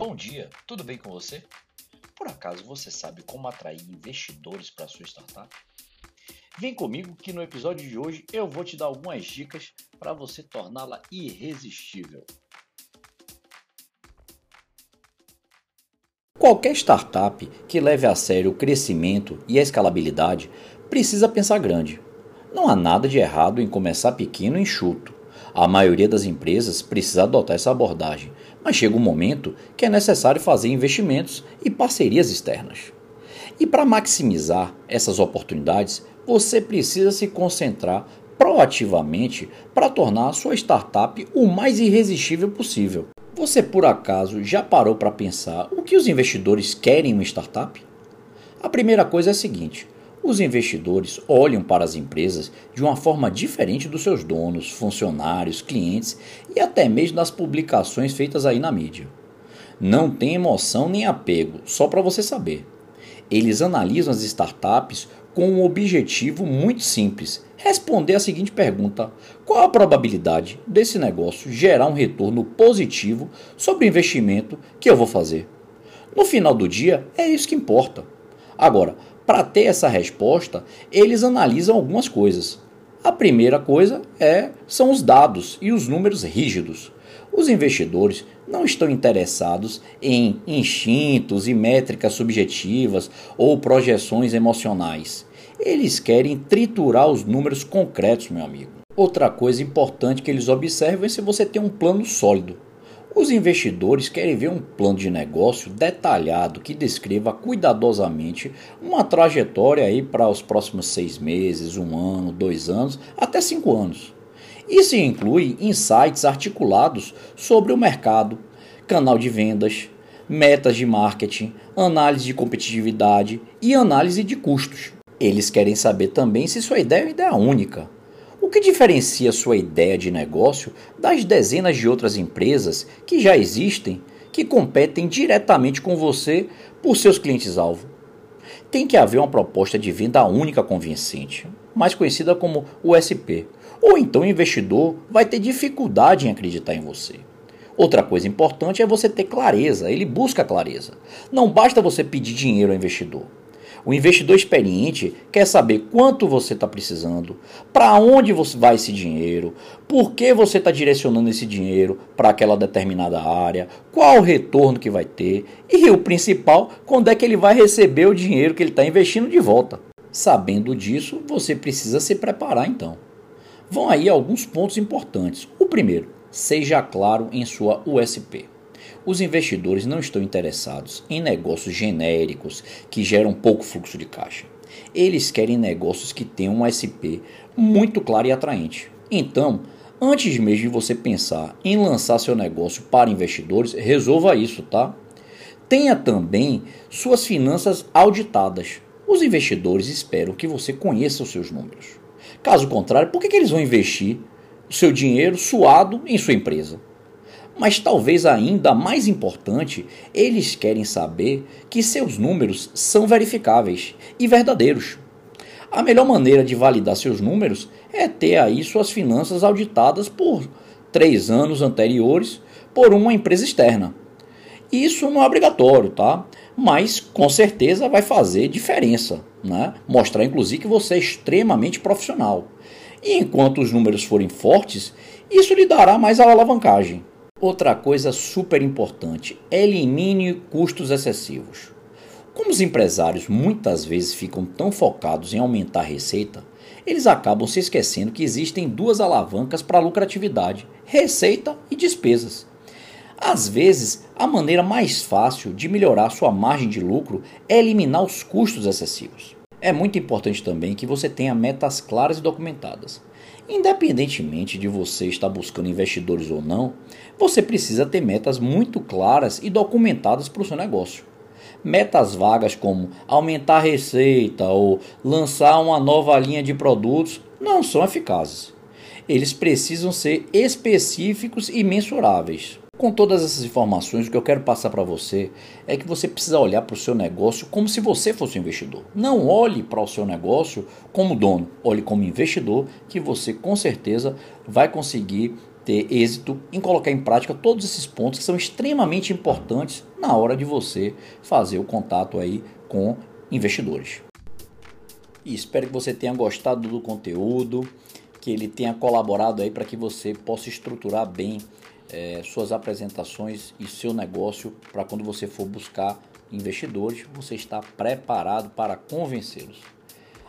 Bom dia, tudo bem com você? Por acaso você sabe como atrair investidores para sua startup? Vem comigo que no episódio de hoje eu vou te dar algumas dicas para você torná-la irresistível. Qualquer startup que leve a sério o crescimento e a escalabilidade precisa pensar grande. Não há nada de errado em começar pequeno e enxuto. A maioria das empresas precisa adotar essa abordagem, mas chega um momento que é necessário fazer investimentos e parcerias externas. E para maximizar essas oportunidades, você precisa se concentrar proativamente para tornar a sua startup o mais irresistível possível. Você por acaso já parou para pensar o que os investidores querem em uma startup? A primeira coisa é a seguinte: os investidores olham para as empresas de uma forma diferente dos seus donos, funcionários, clientes e até mesmo das publicações feitas aí na mídia. Não tem emoção nem apego, só para você saber. Eles analisam as startups com um objetivo muito simples: responder a seguinte pergunta: qual a probabilidade desse negócio gerar um retorno positivo sobre o investimento que eu vou fazer? No final do dia, é isso que importa. Agora, para ter essa resposta, eles analisam algumas coisas. A primeira coisa é são os dados e os números rígidos. Os investidores não estão interessados em instintos e métricas subjetivas ou projeções emocionais. Eles querem triturar os números concretos, meu amigo. Outra coisa importante que eles observam é se você tem um plano sólido. Os investidores querem ver um plano de negócio detalhado que descreva cuidadosamente uma trajetória aí para os próximos seis meses, um ano, dois anos, até cinco anos. Isso inclui insights articulados sobre o mercado, canal de vendas, metas de marketing, análise de competitividade e análise de custos. Eles querem saber também se sua ideia é uma ideia única, o que diferencia sua ideia de negócio das dezenas de outras empresas que já existem que competem diretamente com você por seus clientes-alvo? Tem que haver uma proposta de venda única convincente, mais conhecida como USP, ou então o investidor vai ter dificuldade em acreditar em você. Outra coisa importante é você ter clareza, ele busca clareza. Não basta você pedir dinheiro ao investidor. O investidor experiente quer saber quanto você está precisando, para onde você vai esse dinheiro, por que você está direcionando esse dinheiro para aquela determinada área, qual o retorno que vai ter e o principal, quando é que ele vai receber o dinheiro que ele está investindo de volta. Sabendo disso, você precisa se preparar então. Vão aí alguns pontos importantes. O primeiro, seja claro em sua USP. Os investidores não estão interessados em negócios genéricos que geram pouco fluxo de caixa. Eles querem negócios que tenham um SP muito claro e atraente. Então, antes mesmo de você pensar em lançar seu negócio para investidores, resolva isso, tá? Tenha também suas finanças auditadas. Os investidores esperam que você conheça os seus números. Caso contrário, por que, que eles vão investir seu dinheiro suado em sua empresa? Mas talvez ainda mais importante, eles querem saber que seus números são verificáveis e verdadeiros. A melhor maneira de validar seus números é ter aí suas finanças auditadas por três anos anteriores por uma empresa externa. Isso não é obrigatório, tá? Mas com certeza vai fazer diferença, né? Mostrar inclusive que você é extremamente profissional. E enquanto os números forem fortes, isso lhe dará mais alavancagem. Outra coisa super importante: elimine custos excessivos. Como os empresários muitas vezes ficam tão focados em aumentar a receita, eles acabam se esquecendo que existem duas alavancas para a lucratividade: receita e despesas. Às vezes, a maneira mais fácil de melhorar sua margem de lucro é eliminar os custos excessivos. É muito importante também que você tenha metas claras e documentadas. Independentemente de você estar buscando investidores ou não, você precisa ter metas muito claras e documentadas para o seu negócio. Metas vagas como aumentar a receita ou lançar uma nova linha de produtos não são eficazes. Eles precisam ser específicos e mensuráveis. Com todas essas informações, o que eu quero passar para você é que você precisa olhar para o seu negócio como se você fosse um investidor. Não olhe para o seu negócio como dono, olhe como investidor, que você com certeza vai conseguir ter êxito em colocar em prática todos esses pontos que são extremamente importantes na hora de você fazer o contato aí com investidores. E espero que você tenha gostado do conteúdo, que ele tenha colaborado aí para que você possa estruturar bem é, suas apresentações e seu negócio para quando você for buscar investidores, você está preparado para convencê-los.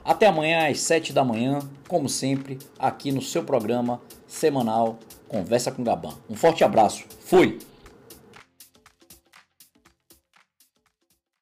Até amanhã às 7 da manhã, como sempre, aqui no seu programa semanal Conversa com Gaban. Um forte abraço. Fui!